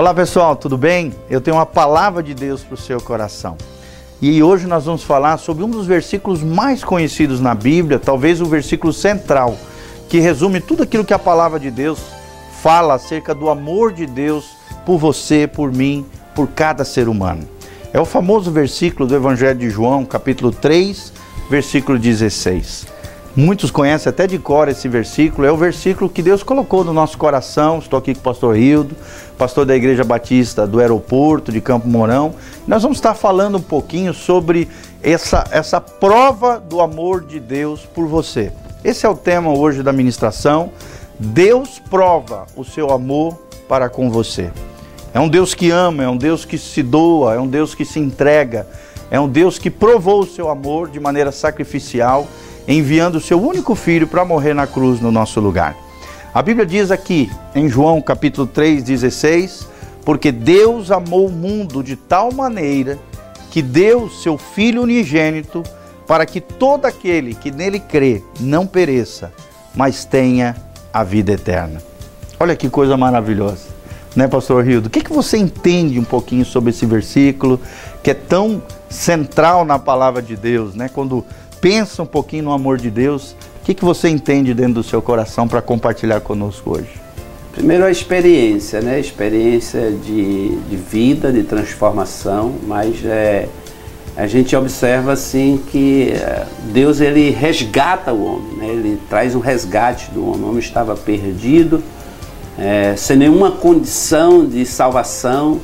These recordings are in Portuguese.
Olá pessoal, tudo bem? Eu tenho uma palavra de Deus para o seu coração. E hoje nós vamos falar sobre um dos versículos mais conhecidos na Bíblia, talvez o versículo central, que resume tudo aquilo que a palavra de Deus fala acerca do amor de Deus por você, por mim, por cada ser humano. É o famoso versículo do Evangelho de João, capítulo 3, versículo 16. Muitos conhecem até de cor esse versículo, é o versículo que Deus colocou no nosso coração. Estou aqui com o pastor Rildo, pastor da Igreja Batista do Aeroporto de Campo Mourão. Nós vamos estar falando um pouquinho sobre essa, essa prova do amor de Deus por você. Esse é o tema hoje da ministração. Deus prova o seu amor para com você. É um Deus que ama, é um Deus que se doa, é um Deus que se entrega, é um Deus que provou o seu amor de maneira sacrificial enviando o seu único filho para morrer na cruz no nosso lugar. A Bíblia diz aqui em João capítulo 3,16: Porque Deus amou o mundo de tal maneira que deu seu Filho unigênito para que todo aquele que nele crê não pereça, mas tenha a vida eterna. Olha que coisa maravilhosa, né, Pastor Rildo? O que, que você entende um pouquinho sobre esse versículo que é tão central na palavra de Deus, né? Quando pensa um pouquinho no amor de Deus, o que, que você entende dentro do seu coração para compartilhar conosco hoje? Primeiro a experiência, né? Experiência de, de vida, de transformação, mas é, a gente observa assim que é, Deus ele resgata o homem, né? ele traz um resgate do homem. O homem estava perdido, é, sem nenhuma condição de salvação,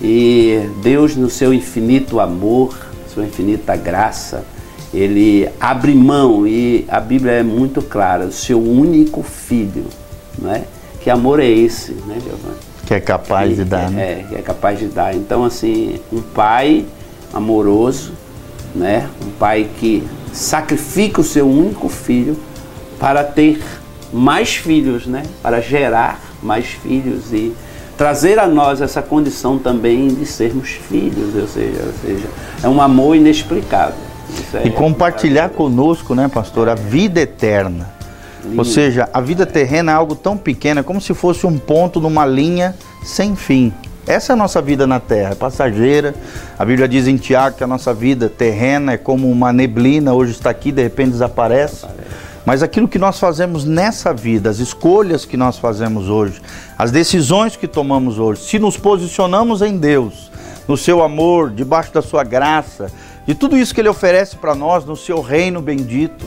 e Deus, no seu infinito amor, sua infinita graça, ele abre mão e a Bíblia é muito clara, o seu único filho, né? Que amor é esse, né, Giovanni? Que é capaz que, de dar, é, né? É, que é capaz de dar. Então, assim, um pai amoroso, né? Um pai que sacrifica o seu único filho para ter mais filhos, né? Para gerar mais filhos e trazer a nós essa condição também de sermos filhos, ou seja, ou seja é um amor inexplicável e compartilhar conosco, né, pastor, a vida eterna. Ou seja, a vida terrena é algo tão pequeno, é como se fosse um ponto numa linha sem fim. Essa é a nossa vida na terra, é passageira. A Bíblia diz em Tiago que a nossa vida terrena é como uma neblina, hoje está aqui, de repente desaparece. Mas aquilo que nós fazemos nessa vida, as escolhas que nós fazemos hoje, as decisões que tomamos hoje, se nos posicionamos em Deus, no seu amor, debaixo da sua graça, de tudo isso que Ele oferece para nós no seu reino bendito,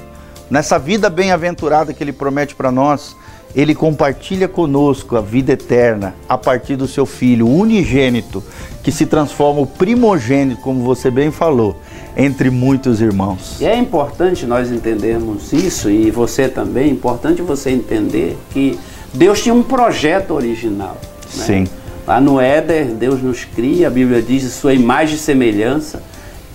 nessa vida bem-aventurada que Ele promete para nós, Ele compartilha conosco a vida eterna a partir do seu Filho unigênito, que se transforma o primogênito, como você bem falou, entre muitos irmãos. E é importante nós entendermos isso, e você também, é importante você entender que Deus tinha um projeto original. Né? Sim. Lá no Éder, Deus nos cria, a Bíblia diz sua imagem e semelhança.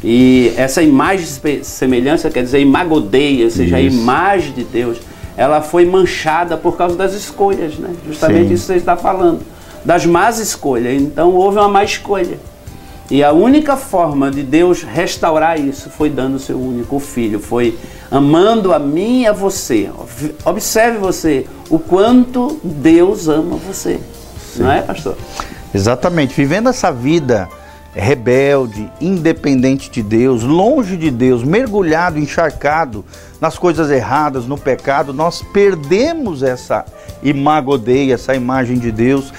E essa imagem de semelhança quer dizer imagodeia, ou seja, isso. a imagem de Deus, ela foi manchada por causa das escolhas, né? Justamente Sim. isso que você está falando. Das más escolhas. Então houve uma má escolha. E a única forma de Deus restaurar isso foi dando o seu único filho, foi amando a mim e a você. Observe você o quanto Deus ama você. Sim. Não é, pastor? Exatamente. Vivendo essa vida rebelde, independente de Deus, longe de Deus, mergulhado, encharcado nas coisas erradas, no pecado, nós perdemos essa imagodeia, essa imagem de Deus,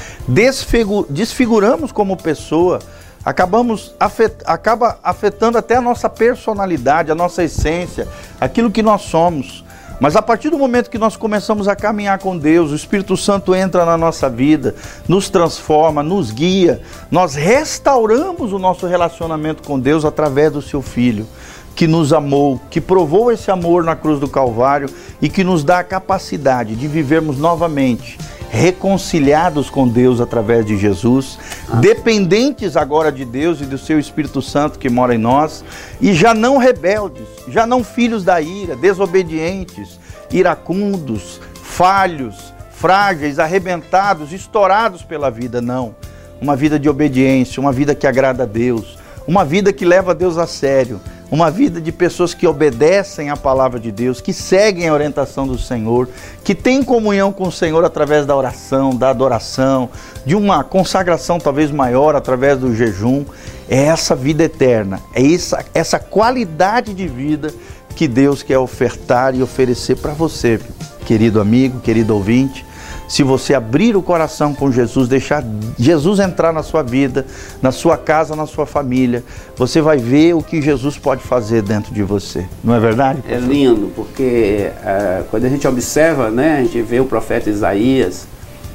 desfiguramos como pessoa, acabamos afet, acaba afetando até a nossa personalidade, a nossa essência, aquilo que nós somos. Mas a partir do momento que nós começamos a caminhar com Deus, o Espírito Santo entra na nossa vida, nos transforma, nos guia, nós restauramos o nosso relacionamento com Deus através do seu Filho, que nos amou, que provou esse amor na cruz do Calvário e que nos dá a capacidade de vivermos novamente reconciliados com Deus através de Jesus, dependentes agora de Deus e do seu Espírito Santo que mora em nós, e já não rebeldes, já não filhos da ira, desobedientes, iracundos, falhos, frágeis, arrebentados, estourados pela vida, não. Uma vida de obediência, uma vida que agrada a Deus, uma vida que leva a Deus a sério, uma vida de pessoas que obedecem à palavra de Deus, que seguem a orientação do Senhor, que têm comunhão com o Senhor através da oração, da adoração, de uma consagração talvez maior através do jejum. É essa vida eterna, é essa, essa qualidade de vida que Deus quer ofertar e oferecer para você, querido amigo, querido ouvinte se você abrir o coração com Jesus, deixar Jesus entrar na sua vida, na sua casa, na sua família, você vai ver o que Jesus pode fazer dentro de você. Não é verdade? É lindo, porque uh, quando a gente observa, né, a gente vê o profeta Isaías,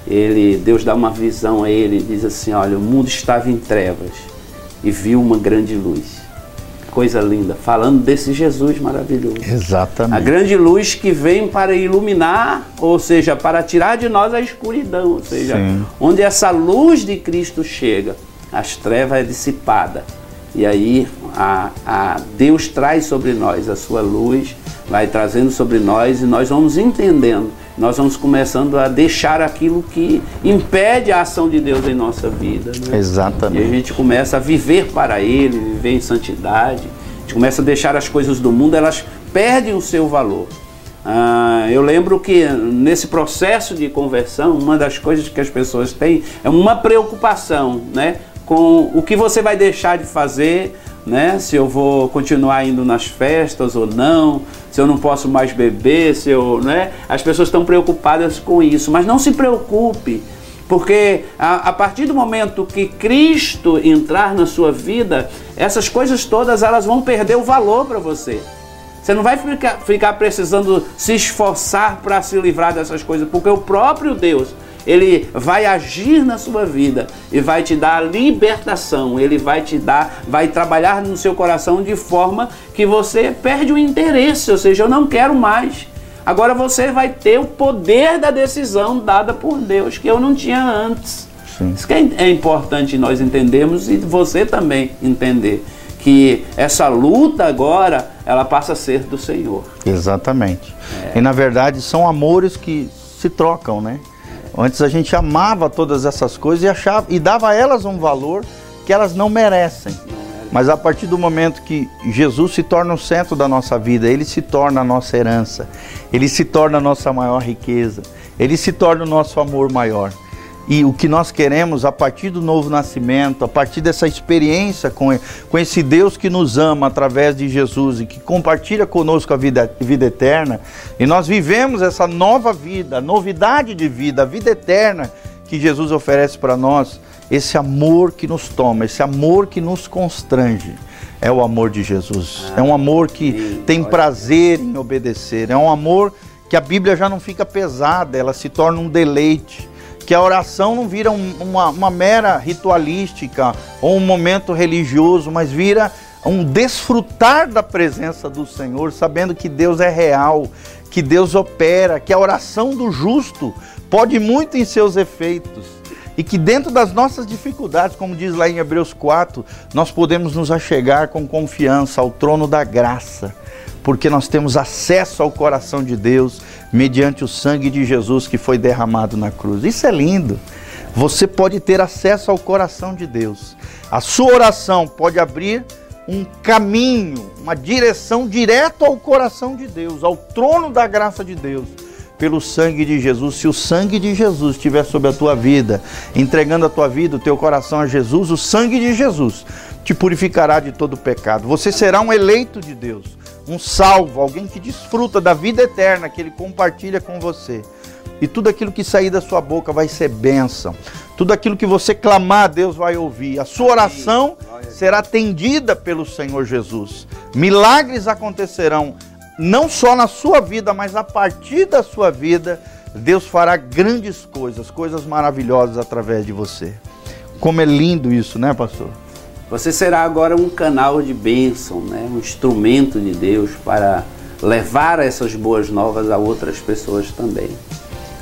ele, Deus dá uma visão a ele, diz assim, olha, o mundo estava em trevas e viu uma grande luz coisa linda, falando desse Jesus maravilhoso. Exatamente. A grande luz que vem para iluminar, ou seja, para tirar de nós a escuridão, ou seja, Sim. onde essa luz de Cristo chega, as trevas é dissipada. E aí a, a Deus traz sobre nós a sua luz, vai trazendo sobre nós e nós vamos entendendo nós vamos começando a deixar aquilo que impede a ação de Deus em nossa vida. Né? Exatamente. E a gente começa a viver para Ele, viver em santidade. A gente começa a deixar as coisas do mundo, elas perdem o seu valor. Ah, eu lembro que nesse processo de conversão, uma das coisas que as pessoas têm é uma preocupação né, com o que você vai deixar de fazer né? Se eu vou continuar indo nas festas ou não, se eu não posso mais beber, se eu, né? As pessoas estão preocupadas com isso, mas não se preocupe, porque a, a, partir do momento que Cristo entrar na sua vida, essas coisas todas elas vão perder o valor para você. Você não vai ficar, ficar precisando se esforçar para se livrar dessas coisas, porque o próprio Deus ele vai agir na sua vida e vai te dar a libertação, ele vai te dar, vai trabalhar no seu coração de forma que você perde o interesse, ou seja, eu não quero mais. Agora você vai ter o poder da decisão dada por Deus, que eu não tinha antes. Sim. Isso que é, é importante nós entendermos e você também entender que essa luta agora ela passa a ser do Senhor. Exatamente. É. E na verdade são amores que se trocam, né? Antes a gente amava todas essas coisas e achava e dava a elas um valor que elas não merecem. Mas a partir do momento que Jesus se torna o centro da nossa vida, ele se torna a nossa herança, ele se torna a nossa maior riqueza, ele se torna o nosso amor maior. E o que nós queremos a partir do novo nascimento, a partir dessa experiência com, com esse Deus que nos ama através de Jesus e que compartilha conosco a vida, vida eterna, e nós vivemos essa nova vida, novidade de vida, a vida eterna que Jesus oferece para nós, esse amor que nos toma, esse amor que nos constrange. É o amor de Jesus. é um amor que tem prazer em obedecer. É um amor que a Bíblia já não fica pesada, ela se torna um deleite que a oração não vira um, uma, uma mera ritualística ou um momento religioso, mas vira um desfrutar da presença do Senhor, sabendo que Deus é real, que Deus opera, que a oração do justo pode muito em seus efeitos. E que dentro das nossas dificuldades, como diz lá em Hebreus 4, nós podemos nos achegar com confiança ao trono da graça porque nós temos acesso ao coração de Deus mediante o sangue de Jesus que foi derramado na cruz. Isso é lindo. Você pode ter acesso ao coração de Deus. A sua oração pode abrir um caminho, uma direção direto ao coração de Deus, ao trono da graça de Deus, pelo sangue de Jesus. Se o sangue de Jesus estiver sobre a tua vida, entregando a tua vida, o teu coração a Jesus, o sangue de Jesus te purificará de todo pecado. Você será um eleito de Deus um salvo, alguém que desfruta da vida eterna que ele compartilha com você. E tudo aquilo que sair da sua boca vai ser bênção. Tudo aquilo que você clamar, Deus vai ouvir. A sua oração será atendida pelo Senhor Jesus. Milagres acontecerão não só na sua vida, mas a partir da sua vida, Deus fará grandes coisas, coisas maravilhosas através de você. Como é lindo isso, né, pastor? Você será agora um canal de bênção, né? um instrumento de Deus para levar essas boas novas a outras pessoas também.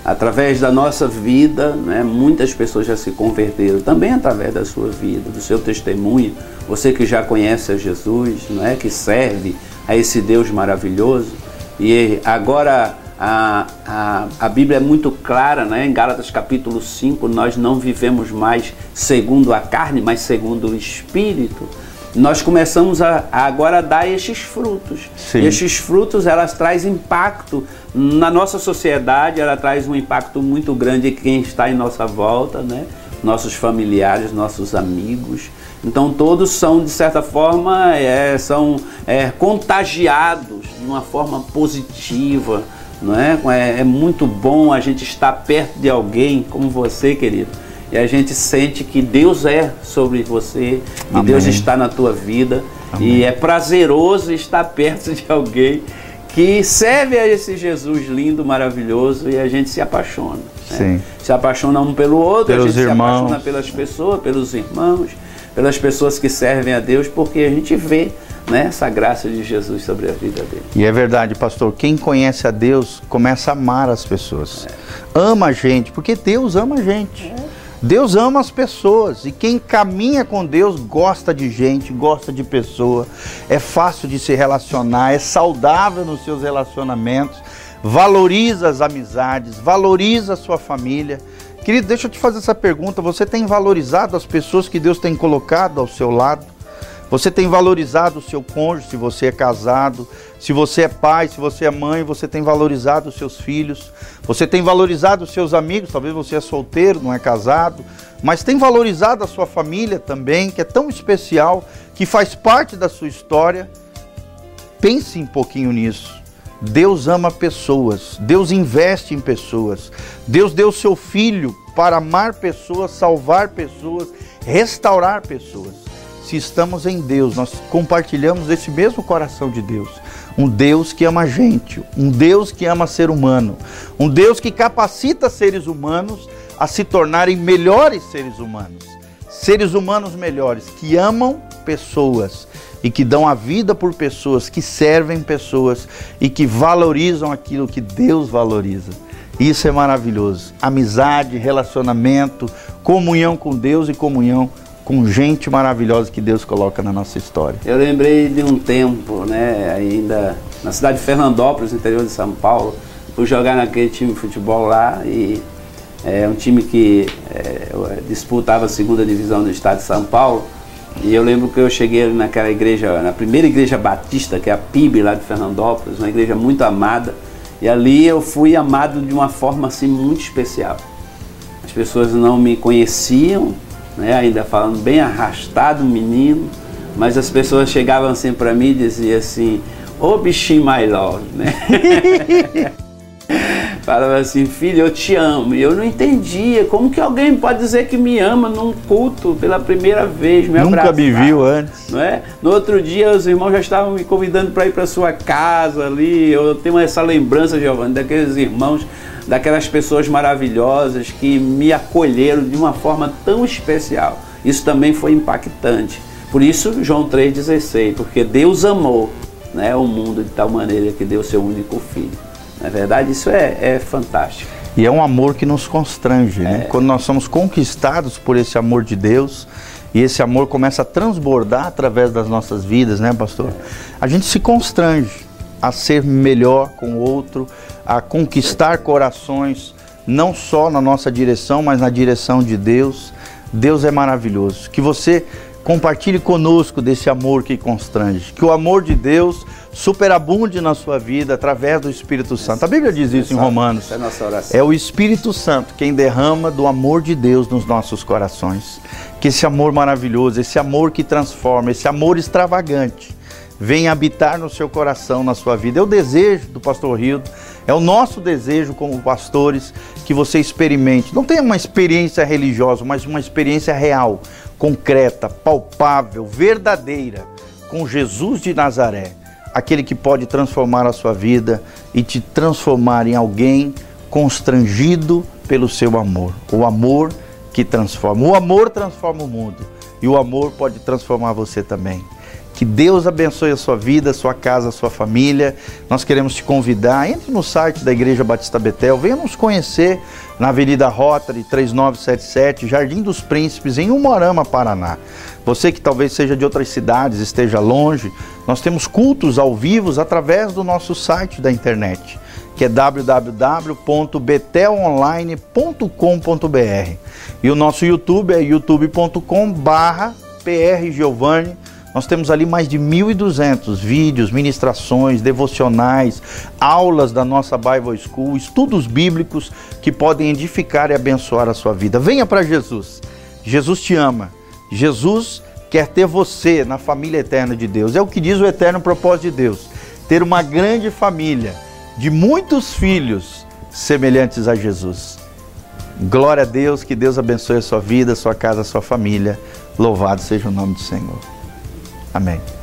Através da nossa vida, né, muitas pessoas já se converteram, também através da sua vida, do seu testemunho. Você que já conhece a Jesus, né, que serve a esse Deus maravilhoso, e agora a, a, a Bíblia é muito clara, né? em Gálatas capítulo 5, nós não vivemos mais segundo a carne, mas segundo o Espírito. nós começamos a, a agora a dar estes frutos. Sim. E estes frutos, elas trazem impacto na nossa sociedade, ela traz um impacto muito grande em quem está em nossa volta, né? Nossos familiares, nossos amigos. Então todos são, de certa forma, é, são é, contagiados de uma forma positiva. Não é? é? É muito bom a gente estar perto de alguém como você, querido e a gente sente que Deus é sobre você, que Amém. Deus está na tua vida Amém. e é prazeroso estar perto de alguém que serve a esse Jesus lindo, maravilhoso e a gente se apaixona. Né? Se apaixona um pelo outro, pelos a gente irmãos. se apaixona pelas pessoas, pelos irmãos, pelas pessoas que servem a Deus, porque a gente vê né, essa graça de Jesus sobre a vida dele. E é verdade, pastor, quem conhece a Deus começa a amar as pessoas. É. Ama a gente, porque Deus ama a gente. É. Deus ama as pessoas e quem caminha com Deus gosta de gente, gosta de pessoa, é fácil de se relacionar, é saudável nos seus relacionamentos, valoriza as amizades, valoriza a sua família. Querido, deixa eu te fazer essa pergunta: você tem valorizado as pessoas que Deus tem colocado ao seu lado? Você tem valorizado o seu cônjuge, se você é casado, se você é pai, se você é mãe, você tem valorizado os seus filhos, você tem valorizado os seus amigos, talvez você é solteiro, não é casado, mas tem valorizado a sua família também, que é tão especial, que faz parte da sua história. Pense um pouquinho nisso. Deus ama pessoas, Deus investe em pessoas, Deus deu seu filho para amar pessoas, salvar pessoas, restaurar pessoas se estamos em Deus, nós compartilhamos esse mesmo coração de Deus. Um Deus que ama gente, um Deus que ama ser humano, um Deus que capacita seres humanos a se tornarem melhores seres humanos. Seres humanos melhores, que amam pessoas e que dão a vida por pessoas, que servem pessoas e que valorizam aquilo que Deus valoriza. Isso é maravilhoso. Amizade, relacionamento, comunhão com Deus e comunhão com gente maravilhosa que Deus coloca na nossa história. Eu lembrei de um tempo, né, ainda na cidade de Fernandópolis, no interior de São Paulo, fui jogar naquele time de futebol lá e é um time que é, disputava a segunda divisão do estado de São Paulo. E eu lembro que eu cheguei naquela igreja, na primeira igreja batista, que é a PIB lá de Fernandópolis, uma igreja muito amada. E ali eu fui amado de uma forma assim muito especial. As pessoas não me conheciam, né? ainda falando bem arrastado, menino, mas as pessoas chegavam assim para mim e diziam assim, ô oh, bichinho my love, né? Falava assim, filho, eu te amo. E eu não entendia como que alguém pode dizer que me ama num culto pela primeira vez, me Nunca me viu antes. Não é? No outro dia os irmãos já estavam me convidando para ir para sua casa ali. Eu tenho essa lembrança, Giovanni, daqueles irmãos daquelas pessoas maravilhosas que me acolheram de uma forma tão especial. Isso também foi impactante. Por isso, João 3,16, porque Deus amou né, o mundo de tal maneira que deu seu único filho. Na verdade, isso é, é fantástico. E é um amor que nos constrange, né? É. Quando nós somos conquistados por esse amor de Deus, e esse amor começa a transbordar através das nossas vidas, né, pastor? A gente se constrange a ser melhor com o outro, a conquistar corações, não só na nossa direção, mas na direção de Deus. Deus é maravilhoso. Que você compartilhe conosco desse amor que constrange. Que o amor de Deus superabunde na sua vida através do Espírito Santo. A Bíblia diz isso em Romanos. É, é o Espírito Santo quem derrama do amor de Deus nos nossos corações. Que esse amor maravilhoso, esse amor que transforma, esse amor extravagante, venha habitar no seu coração, na sua vida. É o desejo do pastor Rildo é o nosso desejo como pastores que você experimente, não tenha uma experiência religiosa, mas uma experiência real, concreta, palpável, verdadeira com Jesus de Nazaré, aquele que pode transformar a sua vida e te transformar em alguém constrangido pelo seu amor. O amor que transforma. O amor transforma o mundo e o amor pode transformar você também. Que Deus abençoe a sua vida, a sua casa, a sua família. Nós queremos te convidar. Entre no site da Igreja Batista Betel, venha nos conhecer na Avenida Rotary 3977, Jardim dos Príncipes, em Umorama, Paraná. Você que talvez seja de outras cidades, esteja longe, nós temos cultos ao vivo através do nosso site da internet, que é www.betelonline.com.br. E o nosso YouTube é youtube.com/prgiovanni Nós temos ali mais de 1.200 vídeos, ministrações, devocionais, aulas da nossa Bible School, estudos bíblicos que podem edificar e abençoar a sua vida. Venha para Jesus. Jesus te ama. Jesus quer ter você na família eterna de Deus. É o que diz o eterno propósito de Deus: ter uma grande família de muitos filhos semelhantes a Jesus. Glória a Deus, que Deus abençoe a sua vida, a sua casa, a sua família. Louvado seja o nome do Senhor. Amém.